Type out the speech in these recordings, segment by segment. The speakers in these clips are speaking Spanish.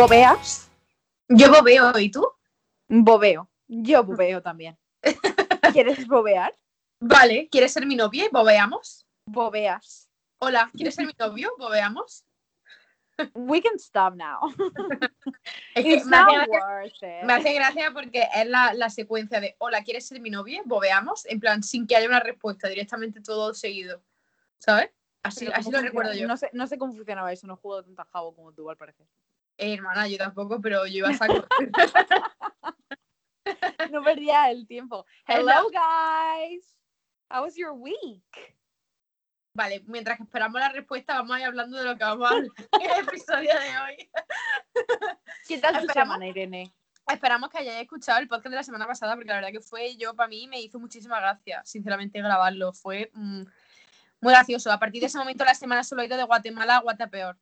¿Bobeas? Yo bobeo, ¿y tú? Bobeo. Yo bobeo también. ¿Quieres bobear? Vale, ¿quieres ser mi novia y bobeamos? Bobeas. Hola, ¿quieres ser mi novio? ¿Bobeamos? We can stop now. Es que It's me hace, not gracia, worth it. me hace gracia porque es la, la secuencia de Hola, ¿quieres ser mi novia? ¿Bobeamos? En plan, sin que haya una respuesta, directamente todo seguido. ¿Sabes? Así, así ¿cómo lo recuerdo yo. No sé, no sé cómo funcionaba eso, no juego tanta jabo como tú, al parecer. Eh, hermana, yo tampoco, pero yo iba a saco. No perdía el tiempo. Hello. Guys. How was your week? Vale, mientras que esperamos la respuesta, vamos a ir hablando de lo que vamos a hablar en el episodio de hoy. ¿Qué tal tu Esperamos- semana, Irene? Esperamos que hayáis escuchado el podcast de la semana pasada, porque la verdad que fue yo, para mí, me hizo muchísima gracia, sinceramente, grabarlo. Fue mm, muy gracioso. A partir de ese momento, la semana solo ha ido de Guatemala a Guatepeor.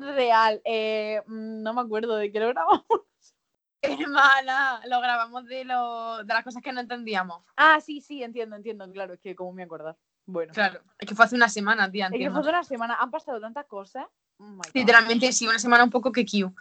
Real, eh, mm, no me acuerdo de qué lo grabamos. Hermana, lo grabamos de, lo, de las cosas que no entendíamos. Ah, sí, sí, entiendo, entiendo, claro, es que cómo me acordar. Bueno, Claro, es que fue hace una semana, tía, es que fue una semana, han pasado tantas cosas. Oh. Literalmente, sí, una semana un poco que Q.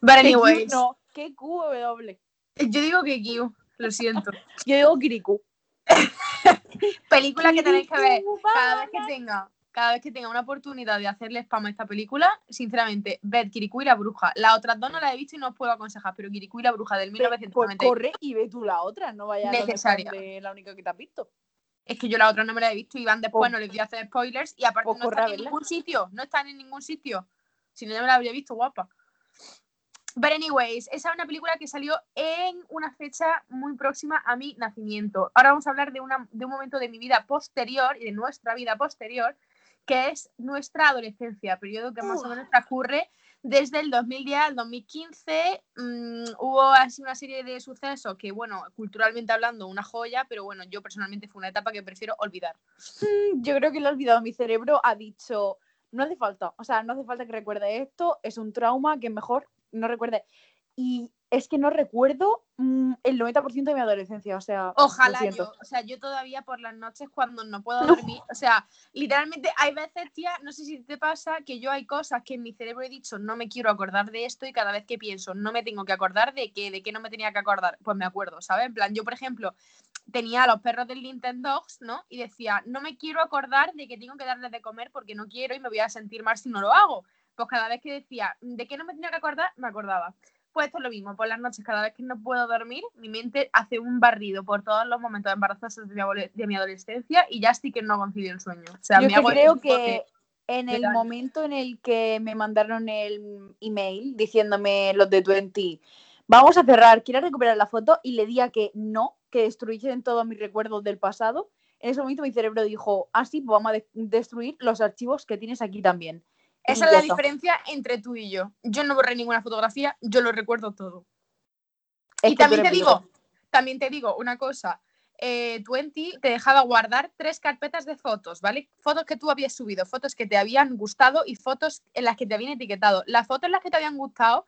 But anyways, No, ¿qué QW? yo digo que Q, lo siento. Yo digo Kirikou. Película que tenéis que ver cada vez que tenga, cada vez que tenga una oportunidad de hacerle spam a esta película, sinceramente, ved Kirikou y la bruja. Las otras dos no las he visto y no os puedo aconsejar, pero Kirikou y la bruja del Pues 1990. corre y ve tú la otra, no a hacer Necesaria. de la única que te has visto. Es que yo la otra no me la he visto y van después, Pues- no les voy a hacer spoilers y aparte pues no están a en ningún sitio, no están en ningún sitio. Si no, ya me la habría visto guapa. But anyways, esa es una película que salió en una fecha muy próxima a mi nacimiento. Ahora vamos a hablar de, una, de un momento de mi vida posterior y de nuestra vida posterior, que es nuestra adolescencia, periodo que más o menos transcurre desde el 2010 al 2015. Mm, hubo así una serie de sucesos que, bueno, culturalmente hablando, una joya, pero bueno, yo personalmente fue una etapa que prefiero olvidar. Mm, Yo creo que lo he olvidado. Mi cerebro ha dicho, no hace falta, o sea, no hace falta que recuerde esto, es un trauma que mejor no recuerde. Y es que no recuerdo mm, el 90% de mi adolescencia, o sea, Ojalá yo, o sea, yo todavía por las noches cuando no puedo No. dormir, o sea, literalmente hay veces, tía, no sé si te pasa, que yo hay cosas que en mi cerebro he dicho, no me quiero acordar de esto y cada vez que pienso, no me tengo que acordar de qué, de qué no me tenía que acordar, pues me acuerdo, ¿sabes? En plan, yo, por ejemplo, tenía a los perros del Nintendo, ¿no? Y decía, no me quiero acordar de que tengo que darles de comer porque no quiero y me voy a sentir mal si no lo hago. Pues cada vez que decía, ¿de qué no me tenía que acordar? Me acordaba. Pues esto es lo mismo, por las noches, cada vez que no puedo dormir, mi mente hace un barrido por todos los momentos embarazosos de mi, de mi adolescencia y ya sí que no concilio el sueño. O sea, Yo me hago creo que en el Real. momento en el que me mandaron el email diciéndome los de 20, vamos a cerrar, ¿quieres recuperar la foto? Y le di a que no, que destruyesen todos mis recuerdos del pasado. En ese momento mi cerebro dijo, ah, sí, pues vamos a de- destruir los archivos que tienes aquí también. Esa es la diferencia entre tú y yo. Yo no borré ninguna fotografía, yo lo recuerdo todo. Es y también te digo, también te digo una cosa. Eh, 20 te dejaba guardar tres carpetas de fotos, ¿vale? Fotos que tú habías subido, fotos que te habían gustado y fotos en las que te habían etiquetado. Las fotos en las que te habían gustado,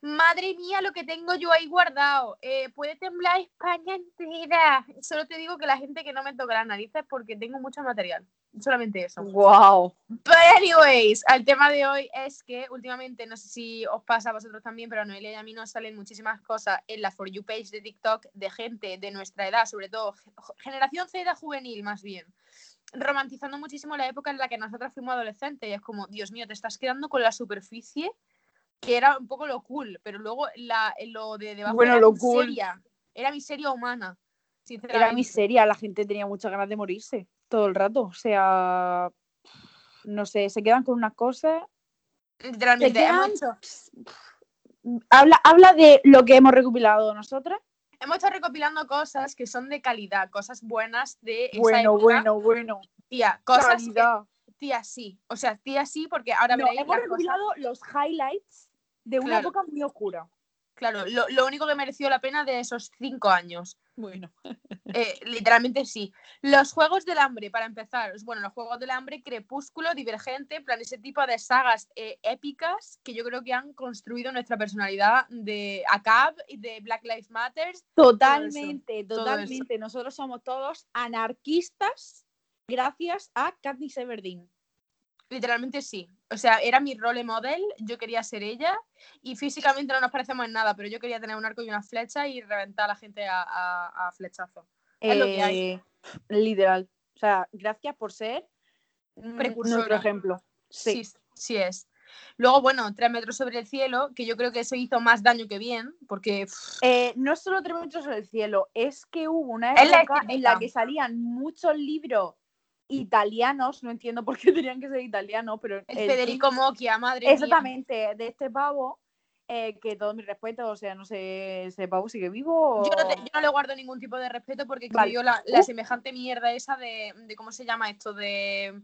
madre mía, lo que tengo yo ahí guardado. Eh, puede temblar España entera. Solo te digo que la gente que no me toca las narices porque tengo mucho material. Solamente eso. Wow. But anyways, el tema de hoy es que últimamente, no sé si os pasa a vosotros también, pero a Noelia y a mí nos salen muchísimas cosas en la For You page de TikTok de gente de nuestra edad, sobre todo ge- generación Z juvenil más bien, romantizando muchísimo la época en la que nosotros fuimos adolescentes y es como, Dios mío, te estás quedando con la superficie que era un poco lo cool, pero luego la, lo de debajo Bueno, era lo cool. miseria, era miseria humana. Era miseria, la gente tenía muchas ganas de morirse todo el rato. O sea, no sé, se quedan con unas cosas. Literalmente, Se hemos quedan- hecho- Habla, habla de lo que hemos recopilado nosotras. hemos estado recopilando cosas que son de calidad, cosas buenas de esa Bueno, época. bueno, bueno. Tía, cosas que- tía sí, o sea, tía sí, porque ahora No, veréis hemos cosas- recopilado los highlights de una Claro. época muy oscura. Claro, lo, lo único que mereció la pena de esos cinco años. Bueno. Eh, literalmente sí. Los Juegos del Hambre, para empezar. Bueno, los Juegos del Hambre, Crepúsculo, Divergente, en plan ese tipo de sagas eh, épicas que yo creo que han construido nuestra personalidad de ACAB y de Black Lives Matter. Totalmente, totalmente. Nosotros somos todos anarquistas gracias a Katniss Everdeen. Literalmente sí. O sea, era mi role model, yo quería ser ella y físicamente no nos parecemos en nada, pero yo quería tener un arco y una flecha y reventar a la gente a, a- a flechazo. Es lo que hay. Eh, Literal. O sea, gracias por ser mm, Precursora. nuestro ejemplo. Sí. Sí, sí es. Luego, bueno, tres metros sobre el cielo, que yo creo que eso hizo más daño que bien, porque Eh, no solo tres metros sobre el cielo, es que hubo una época en la que salían muchos libros italianos, no entiendo por qué tenían que ser italianos, pero el el- Federico Mocchia, madre mía. exactamente, de este pavo, eh, que todo mi respeto, o sea, no sé, ese pavo sigue vivo. o- Yo no, te- yo no le guardo ningún tipo de respeto porque Vale. la, la Uh. semejante mierda esa de, de ¿cómo se llama esto? De,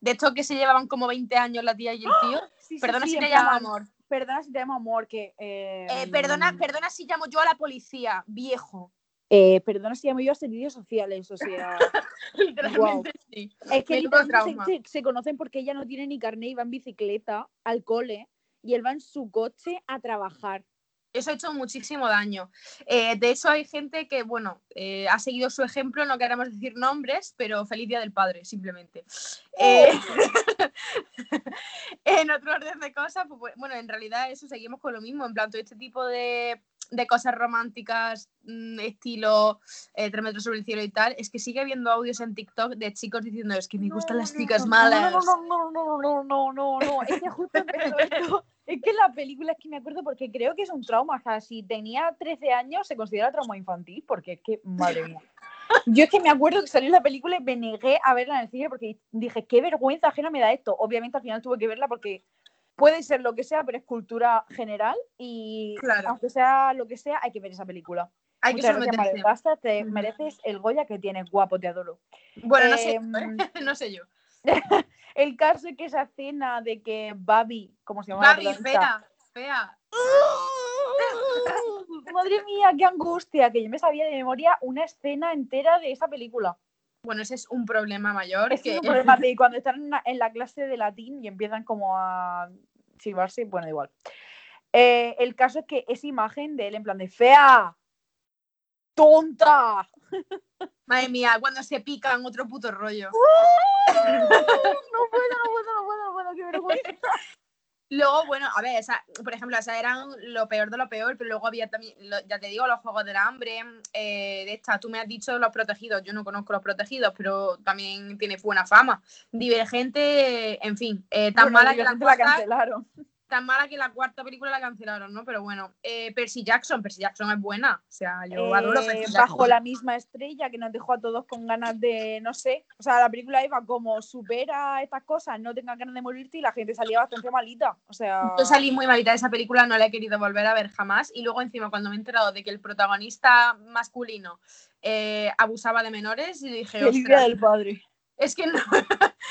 de estos que se llevaban como 20 años la tía y el tío. Sí, Perdona sí, si te llamo amor. Perdona si te llamo amor, que... eh, Eh, perdona, perdona si llamo yo a la policía, viejo. Eh, perdona si llamo yo a servicios sociales, o sea... Literalmente sí. Es que literalmente se, se- se conocen porque ella no tiene ni carnet y va en bicicleta al cole y él va en su coche a trabajar. Eso ha hecho muchísimo daño. Eh, de hecho, hay gente que, bueno, eh, ha seguido su ejemplo, no queremos decir nombres, pero feliz Día del Padre, simplemente. Eh, en otro orden de cosas, pues, bueno, en realidad eso seguimos con lo mismo, en plan, todo este tipo de, de cosas románticas, mm, estilo eh, tres metros sobre el cielo y tal, es que sigue habiendo audios en TikTok de chicos diciendo, es que me gustan las chicas malas. No, no, no, no, no, no, no, no, es que justo esto. Es que la película es que me acuerdo porque creo que es un trauma. O sea, si tenía 13 años se considera trauma infantil porque es que, madre mía. Yo es que me acuerdo que salió la película y me negué a verla en el cine porque dije, qué vergüenza ajena me da esto. Obviamente al final tuve que verla porque puede ser lo que sea, pero es cultura general y Claro. aunque sea lo que sea, hay que ver esa película. Hay que Muchas gracias, someterse. Maribel Basta, te mereces el Goya que tienes, guapo, te adoro. Bueno, no sé, Em, no sé yo. El caso es que esa escena de que Babi, como se llama? la Babi, protagonista? fea, fea. Madre mía, qué angustia, que yo me sabía de memoria una escena entera de esa película. Bueno, ese es un problema mayor. Es que que... un problema de cuando están en la, en la clase de latín y empiezan como a silbarse, bueno, igual. Eh, el caso es que esa imagen de él en plan de fea, tonta. Madre mía, cuando se pican, otro puto rollo. No puedo, no puedo, no puedo, no puedo, qué vergüenza. Luego, bueno, a ver, esa- por ejemplo, esas eran lo peor de lo peor, pero luego había también, lo- ya te digo, los juegos del hambre, eh, de esta, tú me has dicho los protegidos, yo no conozco los protegidos, pero también tiene buena fama. Divergente, en fin, eh, tan, Bueno, mala que la la cancelaron. Tan mala que la cuarta película la cancelaron, ¿no? Pero bueno, eh, Percy Jackson, Percy Jackson es buena, o sea, yo adoro Eh, Percy bajo Jackson. la misma estrella que nos dejó a todos con ganas de, no sé, o sea, la película iba como supera estas cosas, no tengas ganas de morirte y la gente salía bastante malita, o sea, Yo salí muy malita de esa película, no la he querido volver a ver jamás. Y luego, encima, cuando me he enterado de que el protagonista masculino eh, abusaba de menores, y dije, feliz día "Ostras, del padre. es que no.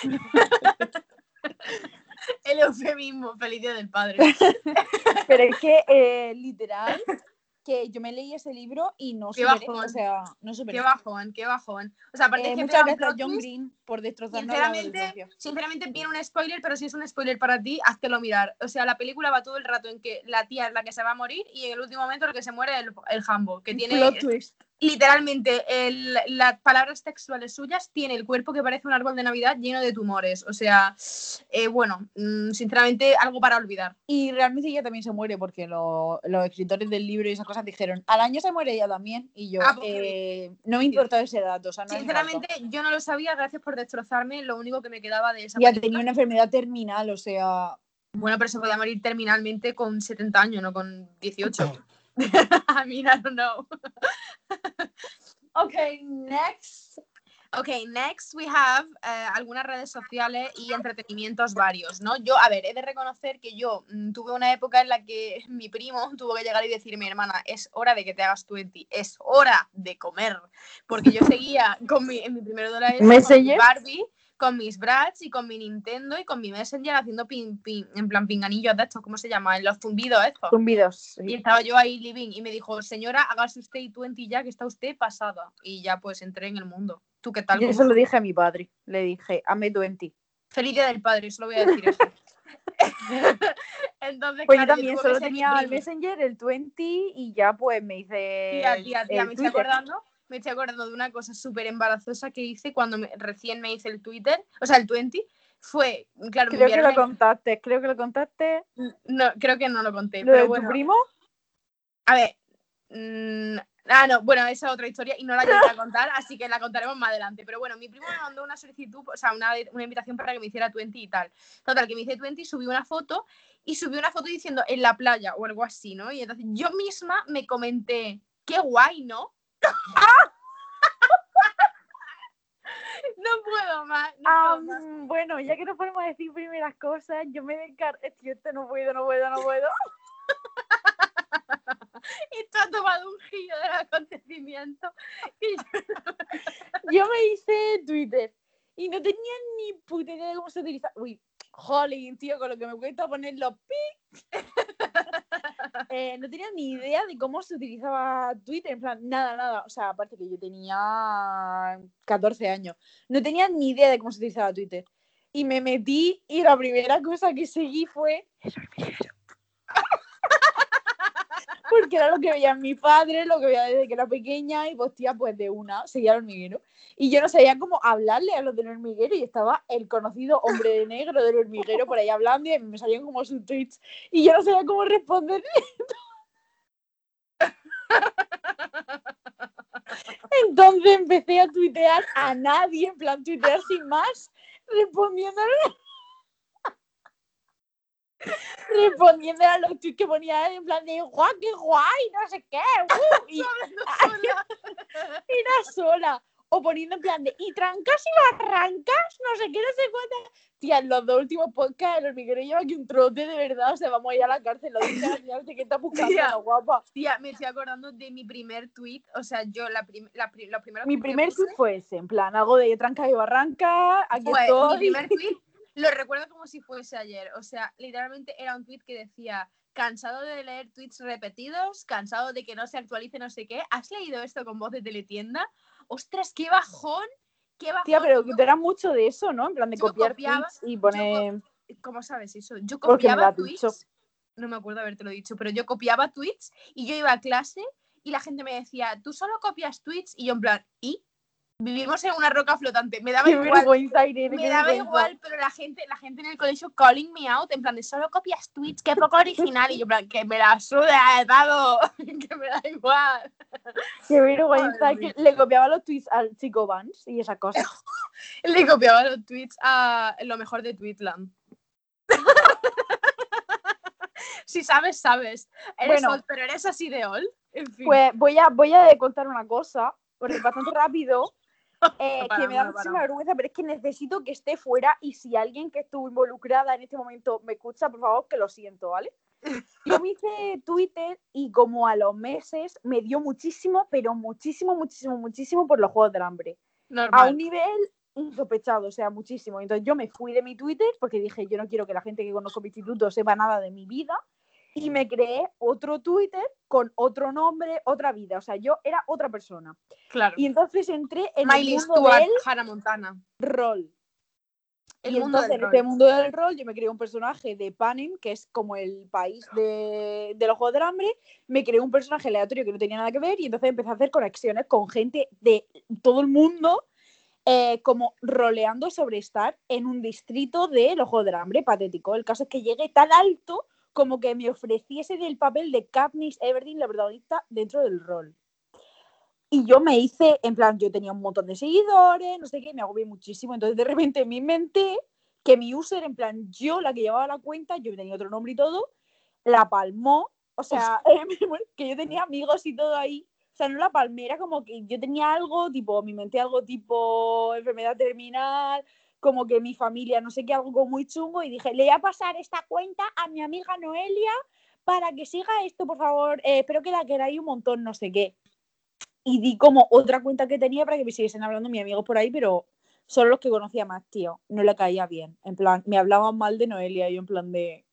el eufemismo, feliz día del padre. Pero es que, eh, literal, que yo me leí ese libro y no Qué superé, bajón. o sea, no superé. Qué bajón, qué bajón. O sea, aparte Eh, que muchas gracias, John Green, por destrozarnos la Sinceramente, adolescencia. sinceramente viene un spoiler, pero si es un spoiler para ti, háztelo mirar. O sea, la película va todo el rato en que la tía es la que se va a morir y en el último momento el que se muere es el, el Hambo, que tiene Plot twist. Literalmente el- las palabras textuales suyas tiene el cuerpo que parece un árbol de Navidad lleno de tumores. O sea, eh, bueno, mm, sinceramente algo para olvidar. Y realmente ella también se muere porque lo- los escritores del libro y esas cosas dijeron, al año se muere ella también. Y yo, Ah, pues eh, no me importaba ese dato. O sea, no me importó. Sinceramente, yo no lo sabía, gracias por destrozarme lo único que me quedaba de esa Ya película. tenía una enfermedad terminal, o sea. Bueno, pero se podía morir terminalmente con 70 años, no con 18. I mean, I don't know. Ok, next. Ok, next we have eh, algunas redes sociales y entretenimientos varios, ¿no? Yo, a ver, he de reconocer que yo mm, tuve una época en la que mi primo tuvo que llegar y decirme, hermana, es hora de que te hagas 20, es hora de comer. Porque yo seguía con mi, en mi mi Messenger. Barbie, con mis Bratz y con mi Nintendo y con mi Messenger haciendo pin, pin, en plan pinganillos de estos, ¿cómo se llama? En los zumbidos estos. Zumbidos. Y estaba yo ahí living y me dijo, señora, hágase usted y 20 ya, que está usted pasada. Y ya pues entré en el mundo. ¿Tú qué tal? Yo ¿Cómo eso lo dije a mi padre. Le dije, hazme 20. Feliz día del padre, solo voy a decir eso. Entonces, Pues yo también solo tenía el. Messenger, el 20 y ya pues me hice. Tía, tía, tía, el me estoy acordando. Me estoy acordando de una cosa súper embarazosa que hice cuando me- recién me hice el Twitter, o sea, el 20, fue, claro, me Creo que enviaron lo el- contaste, creo que lo contaste. no, creo que no lo conté, ¿Lo de pero tu bueno. primo? A ver. mm, ah, no, bueno, esa es otra historia y no la a contar, así que la contaremos más adelante. Pero bueno, mi primo me mandó una solicitud, o sea, una, una invitación para que me hiciera 20 y tal. Total, que me hice 20 y subí una foto y subí una foto diciendo en la playa o algo así, ¿no? Y entonces yo misma me comenté, qué guay, ¿no? no puedo más. No puedo más. bueno, ya que no podemos decir primeras cosas, yo me descargo. Tío, este no puedo, no puedo, no puedo. Esto ha tomado un giro del acontecimiento. Y yo- Yo me hice Twitter y no tenía ni puta idea de cómo se utiliza. Uy, jolín, tío, con lo que me cuesta poner los pi. Eh, no tenía ni idea de cómo se utilizaba Twitter, en plan, nada, nada. O sea, aparte que yo tenía 14 años, no tenía ni idea de cómo se utilizaba Twitter. Y me metí y la primera cosa que seguí fue. Porque era lo que veían mis padres, lo que veía desde que era pequeña y pues pues de una, seguía el hormiguero. Y yo no sabía cómo hablarle a los del hormiguero y estaba el conocido hombre de negro del hormiguero por ahí hablando y me salían como sus tweets y yo no sabía cómo responder. Entonces empecé a tuitear a nadie, en plan tuitear sin más, respondiéndole respondiendo a los tweets que ponía en plan de guau, qué guay, no sé qué, uh", y sola. era sola. O poniendo en plan de, y trancas y barrancas, no sé qué, no sé cuántas. Tía, en los dos últimos podcasts, el hormiguero lleva aquí un trote de verdad, o sea, vamos a ir a la cárcel, lo dice la ¿qué está buscando, Tía. la guapa? Tía, me estoy acordando de mi primer tweet. O sea, yo la, prim- la, pri- los primeros Mi que primer tweet fue ese, en plan, algo de trancas y barrancas, aquí mi estoy. primer tweet. Lo recuerdo como si fuese ayer. O sea, literalmente era un tweet que decía. Cansado de leer tweets repetidos, cansado de que no se actualice no sé qué. ¿Has leído esto con voz de teletienda? ¡Ostras, qué bajón! ¡Qué bajón! Tía, pero eras mucho de eso, ¿no? En plan de yo copiar copiaba- tweets y poner... ¿Cómo sabes eso? Yo lo copiaba dicho. tweets. No me acuerdo habértelo dicho, pero yo copiaba tweets y yo iba a clase y la gente me decía, tú solo copias tweets y yo en plan, ¿y? Vivimos en una roca flotante. Me daba Qué igual. vergüenza, Irene, Me daba vergüenza. igual, pero la gente, la gente en el colegio calling me out, en plan de solo copias tweets, qué poco original. Y yo en plan, que me la suda, dado, que me da igual. Qué vergüenza, que le copiaba los tweets al chico Vance y esas cosas. Le copiaba los tweets a lo mejor de Tweetland. si sabes, sabes. Eres Bueno. old, pero eres así de old. En fin. Pues voy a, voy a contar una cosa, porque es bastante rápido, eh, para, que me da para. muchísima vergüenza, pero es que necesito que esté fuera y si alguien que estuvo involucrada en este momento me escucha, por favor, que lo siento, ¿vale? Yo me hice Twitter y como a los meses me dio muchísimo, pero muchísimo, muchísimo, muchísimo por los Juegos del Hambre. A Normal. un nivel insospechado, o sea, muchísimo. Entonces yo me fui de mi Twitter porque dije, yo no quiero que la gente que conozco mi instituto sepa nada de mi vida. Y me creé otro Twitter con otro nombre, otra vida. O sea, yo era otra persona. Claro. Y entonces entré en Miley el mundo Stewart, del Hannah Montana. rol. El y mundo entonces del en este mundo del rol yo me creé un personaje de Panem, que es como el país de, de los Juegos del Hambre. Me creé un personaje aleatorio que no tenía nada que ver y entonces empecé a hacer conexiones con gente de todo el mundo, eh, como roleando sobre estar en un distrito de los Juegos del Hambre, patético. El caso es que llegué tan alto como que me ofreciese del papel de Katniss Everdeen, la protagonista, dentro del rol. Y yo me hice, en plan, yo tenía un montón de seguidores, no sé qué, me agobié muchísimo. Entonces de repente me inventé que mi user, en plan, yo la que llevaba la cuenta, yo tenía otro nombre y todo, la palmó. O sea, que yo tenía amigos y todo ahí. O sea, no la palmé, era como que yo tenía algo, tipo, me inventé algo tipo enfermedad terminal, como que mi familia, no sé qué, algo muy chungo, y dije, le voy a pasar esta cuenta a mi amiga Noelia para que siga esto, por favor. Eh, espero que la queráis un montón, no sé qué. Y di como otra cuenta que tenía para que me siguiesen hablando mis amigos por ahí, pero solo los que conocía más, tío. No le caía bien. En plan, me hablaban mal de Noelia y yo en plan de...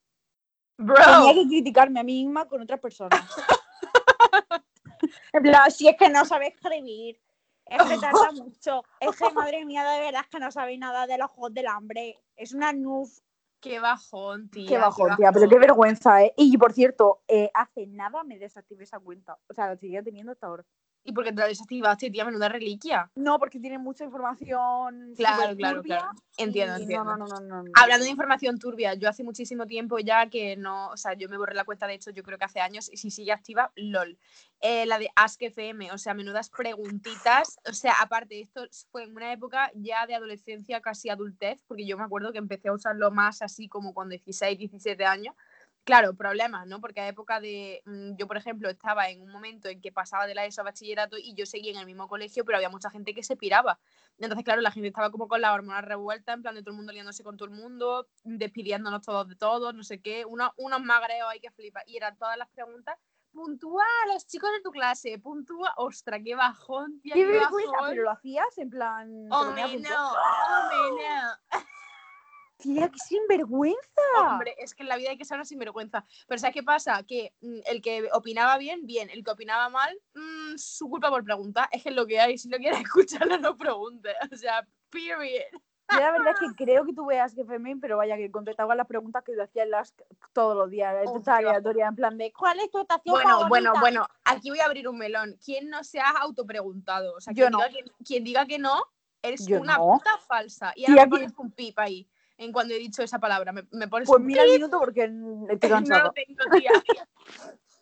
Tenía Bro. que criticarme a mí misma con otras personas. en plan, si es que no sabe escribir, es que tarda mucho, es que madre mía, de verdad es que no sabe nada de los juegos del hambre. Es una nuf. Qué bajón, tía. Qué bajón, tía, pero qué vergüenza, ¿eh? Y por cierto, eh, hace nada me desactivé esa cuenta. O sea, la seguía teniendo hasta ahora. ¿Y por qué te la desactivaste, tía? Menuda reliquia. No, porque tiene mucha información. Claro, claro, turbia claro. Entiendo, entiendo. No, no, no, no, no. Hablando de información turbia, yo hace muchísimo tiempo ya que no, o sea, yo me borré la cuenta, de hecho, yo creo que hace años, y si sigue activa, LOL. Eh, la de Ask FM, o sea, menudas preguntitas, o sea, aparte, esto fue en una época ya de adolescencia, casi adultez, porque yo me acuerdo que empecé a usarlo más así como con 16, 17 años. Claro, problemas, ¿no? Porque a época de. mm, Yo, por ejemplo, estaba en un momento en que pasaba de la ESO a bachillerato y yo seguía en el mismo colegio, pero había mucha gente que se piraba. Entonces, claro, la gente estaba como con las hormonas revueltas, en plan de todo el mundo liándose con todo el mundo, despidiéndonos todos de todos, no sé qué, unos, unos magreos ahí que flipa. Y eran todas las preguntas. Puntúa a los chicos de tu clase, puntúa. Ostras, qué bajón, tía, Qué qué vergüenza, bajón. pero lo hacías en plan. ponías un no, no. Tía, qué sinvergüenza. Hombre, es que en la vida hay que ser una sinvergüenza. Pero ¿sabes qué pasa? Que mm, el que opinaba bien, bien. El que opinaba mal, mm, su culpa por preguntar. Es que es lo que hay. Si no quieres escucharlo, no preguntes. O sea, period. Yo la verdad es que creo que tú veas que Femen, pero vaya, que contestaba las preguntas que te hacían las todos los días. Oh, bajo. aleatoria, en plan de ¿cuál es tu estación Bueno, favorita? bueno, bueno. Aquí voy a abrir un melón. ¿Quién no se ha autopreguntado? O sea, Yo quien, no. diga que, quien diga que no, eres Yo una no. puta falsa. Y ahora pones un pip ahí. En cuando he dicho esa palabra. Me, me pones Pues un mira el minuto porque mm, estoy no lo tengo, tía.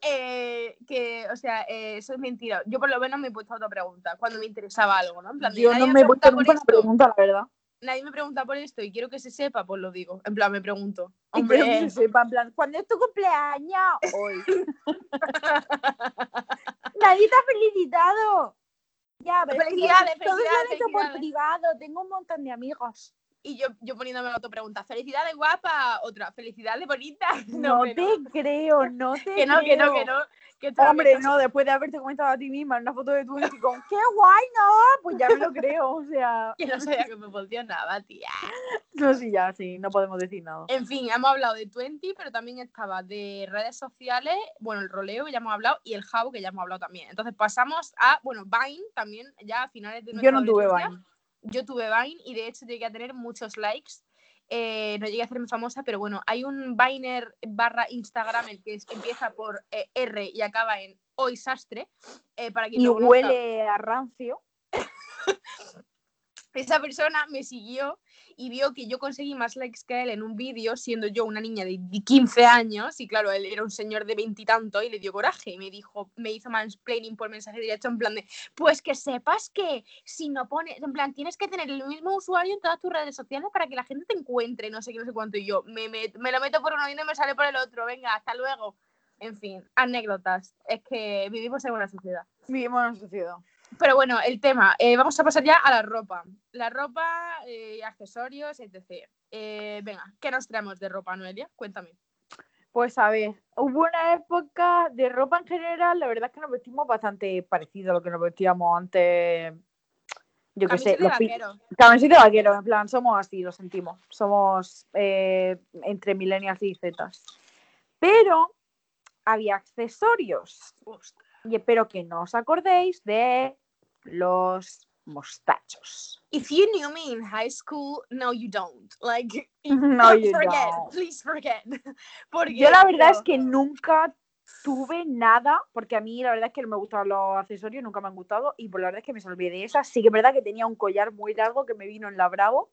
Eh, que, o sea, eh, eso es mentira. Yo por lo menos me he puesto otra pregunta cuando me interesaba algo, ¿no? En plan, Yo no me he puesto nunca una pregunta, la verdad. Nadie me pregunta por esto y quiero que se sepa, pues lo digo. En plan, me pregunto. Y quiero que Hombre, se sepa, en plan, ¿cuándo es tu cumpleaños? Hoy. Nadie te ha felicitado. Ya, pero es que Felicidades, lo han felicidades, hecho por felicidades. privado. Tengo un montón de amigos. Y yo, yo poniéndome la pregunta. Felicidades, guapa. Otra, felicidades, bonita. No, te creo, no te Que no, que no, creo. que no. Que no Hombre, no, después de haberte comentado a ti misma una foto de tu Insta con ¡qué guay, no! Pues ya me lo creo, o sea... Que no sabía que me funcionaba, tía. No, sí, ya, sí, no podemos decir nada. En fin, hemos hablado de Twenty, pero también estaba de redes sociales, bueno, el roleo que ya hemos hablado y el Jabo que ya hemos hablado también. Entonces pasamos a, bueno, Vine también, ya a finales de Yo no tuve. Vine. Yo tuve Vine y de hecho llegué a tener muchos likes. Eh, no llegué a hacerme famosa, pero bueno, hay un Viner barra Instagram el que es- empieza por eh, R y acaba en Hoy Sastre. eh, para quien Y no huele a rancio. esa persona me siguió y vio que yo conseguí más likes que él en un vídeo, siendo yo una niña de 15 años, y claro, él era un señor de veintitantos y, le dio coraje y me dijo, me hizo mansplaining por mensaje directo en plan de, pues que sepas que si no pones, en plan, tienes que tener el mismo usuario en todas tus redes sociales para que la gente te encuentre, no sé qué, no sé cuánto, y yo me, me, me lo meto por uno y me sale por el otro, venga, hasta luego. En fin, anécdotas. Es que vivimos en una sociedad. Vivimos en una sociedad. Pero bueno, el tema, eh, vamos a pasar ya a la ropa. La ropa, eh, accesorios, etc. Eh, venga, ¿qué nos traemos de ropa, Noelia? Cuéntame. Pues a ver, hubo una época de ropa en general, la verdad es que nos vestimos bastante parecido a lo que nos vestíamos antes. Yo qué sé, los pi- vaquero. Camiseta de vaquero, en plan, somos así, lo sentimos. Somos entre millennials y zetas. Pero había accesorios. Ostras. Y espero que no os acordéis de los mostachos. If you knew me in high school, no, you don't. Like, No, you forget, don't. please forget. Porque Yo la verdad es que nunca tuve nada, porque a mí la verdad es que no me gustaban los accesorios, nunca me han gustado, y por la verdad es que me salvé de esas. Sí que es verdad que tenía un collar muy largo que me vino en la Bravo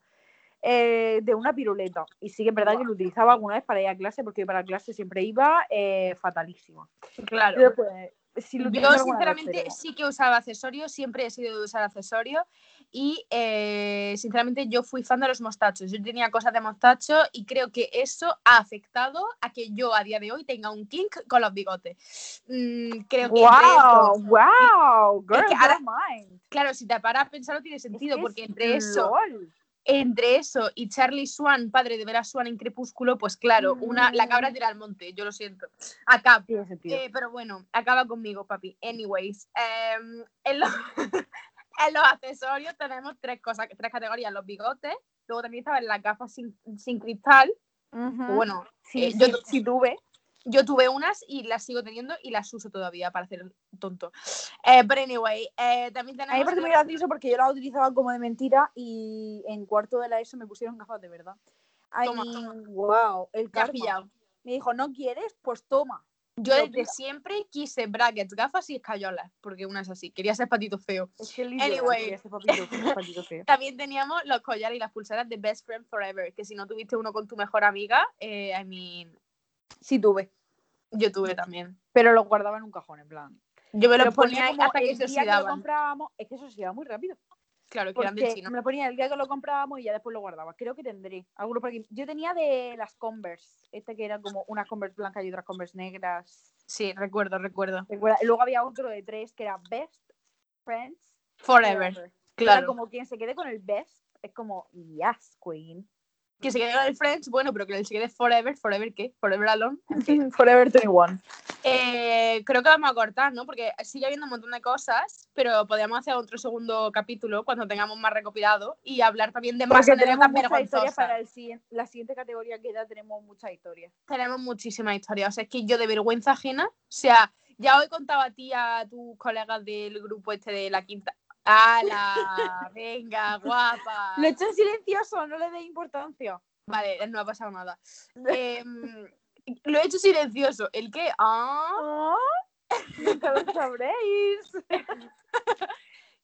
eh, de una piruleta. Y sí que es verdad que Guau. lo utilizaba alguna vez para ir a clase, porque para clase siempre iba eh, fatalísima. Claro. Después, sí lo Yo, sinceramente, pero- sí que usaba accesorios, siempre he sido de usar accesorios y, eh, sinceramente, yo fui fan de los mostachos. Yo tenía cosas de mostacho y creo que eso ha afectado a que yo a día de hoy tenga un kink con los bigotes. Mm, creo que ¡Wow! eso- ¡Wow! Girl, que ahora- mind. claro, si te paras a pensarlo tiene Es sentido, que porque es entre eso, LOL. Entre eso y Charlie Swan, padre de Vera Swan en Crepúsculo, pues claro, una, la cabra Mm. tira al monte, yo lo siento. Acá, sentido. eh, pero bueno, acaba conmigo, papi. Anyways, em, en, los, en los accesorios tenemos tres cosas, tres categorías: los bigotes, luego también estaban las gafas sin, sin cristal. Que Bueno, sí, eh, sí, yo- sí tuve. Yo tuve unas y las sigo teniendo y las uso todavía para hacer tonto. Eh, pero anyway, eh, también A mí me tenemos. parece muy gracioso porque yo la utilizaba como de mentira y en cuarto de la ESO me pusieron gafas de verdad. I Toma, toma. wow, el karma. pillado. Me dijo, ¿no quieres? Pues toma. Yo desde pilla. siempre quise brackets, gafas y escayolas, porque una es así, quería ser patito feo. Es que Anyway. ser papito, feo, patito feo. También teníamos los collares y las pulseras de Best Friend Forever, que si no tuviste uno con tu mejor amiga, eh, I mean, Sí tuve, yo tuve también. pero lo guardaba en un cajón, en plan. Yo me Lo los ponía como hasta que el se día que lo comprábamos, es que eso se iba muy rápido. Claro, que eran de Porque chino. me lo ponía el día que lo comprábamos y ya después lo guardaba. Creo que tendré alguno por aquí. Yo tenía de las Converse, este que era como unas Converse blancas y otras Converse negras. Sí, recuerdo, recuerdo. ¿Recuerda? Luego había otro de tres que era Best Friends Forever, Forever. Que Era claro. como quien se quede con el Best, es como, yes, Queen. Que se quede con el Friends, bueno, pero que el se quede Forever, ¿Forever qué? ¿Forever Alone? Forever 21. Eh, creo que vamos a cortar, ¿no? Porque sigue habiendo un montón de cosas, pero podríamos hacer otro segundo capítulo cuando tengamos más recopilado y hablar también de más Porque tenemos anécdotas mucha historia vergonzosas. para el siguiente, la siguiente categoría que ya tenemos mucha historia. Tenemos muchísimas historias. O sea, es que yo de vergüenza ajena, o sea, ya hoy contaba a ti a tus colegas del grupo este de la quinta. ¡Hala! Venga, guapa. Lo he hecho en silencioso, no le dé importancia. Vale, no ha pasado nada. Em, lo he hecho silencioso. ¿El qué? Ah, Nunca lo sabréis.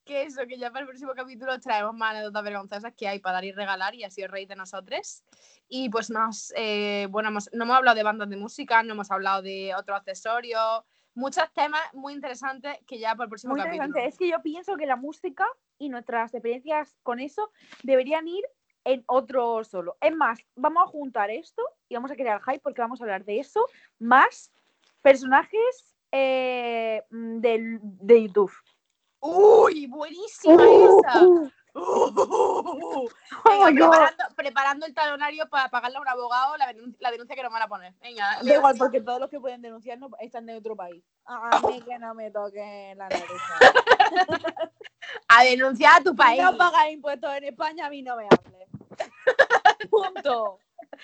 que eso, que ya para el próximo capítulo os traemos más anécdotas vergonzosas que hay para dar y regalar y así os reír de nosotros. Y pues más, eh, bueno, hemos- no hemos hablado de bandas de música, no hemos hablado de otros accesorios, muchos temas muy interesantes que ya para el próximo Muy capítulo. interesante. Es que yo pienso que la música y nuestras experiencias con eso deberían ir en otro solo. Es más, vamos a juntar esto y vamos a crear hype porque vamos a hablar de eso, más personajes eh, de YouTube. ¡Uy! ¡Buenísima esa! Uh, Oh venga, preparando, preparando el talonario para pagarle a un abogado la, denun- la denuncia que nos van a poner. Venga, Da igual, porque todos los que pueden denunciarnos están de otro país. A mí que no me toquen la nariz. a denunciar a tu país. no pagas impuestos en España, a mí no me hables. Punto.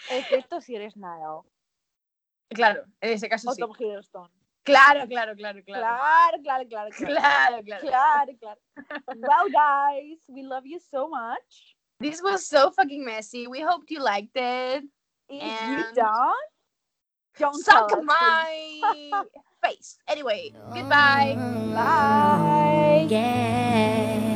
Excepto si eres Niall Claro, en ese caso o sí. Tom Hiddleston. Claro, claro, claro, claro. Claro, claro, claro, claro. Claro, claro. Claro, claro. Well, guys, we love you so much. This was so fucking messy. We hope you liked it. If you don't, don't Suck us, my face. Anyway, goodbye. Bye. Yeah.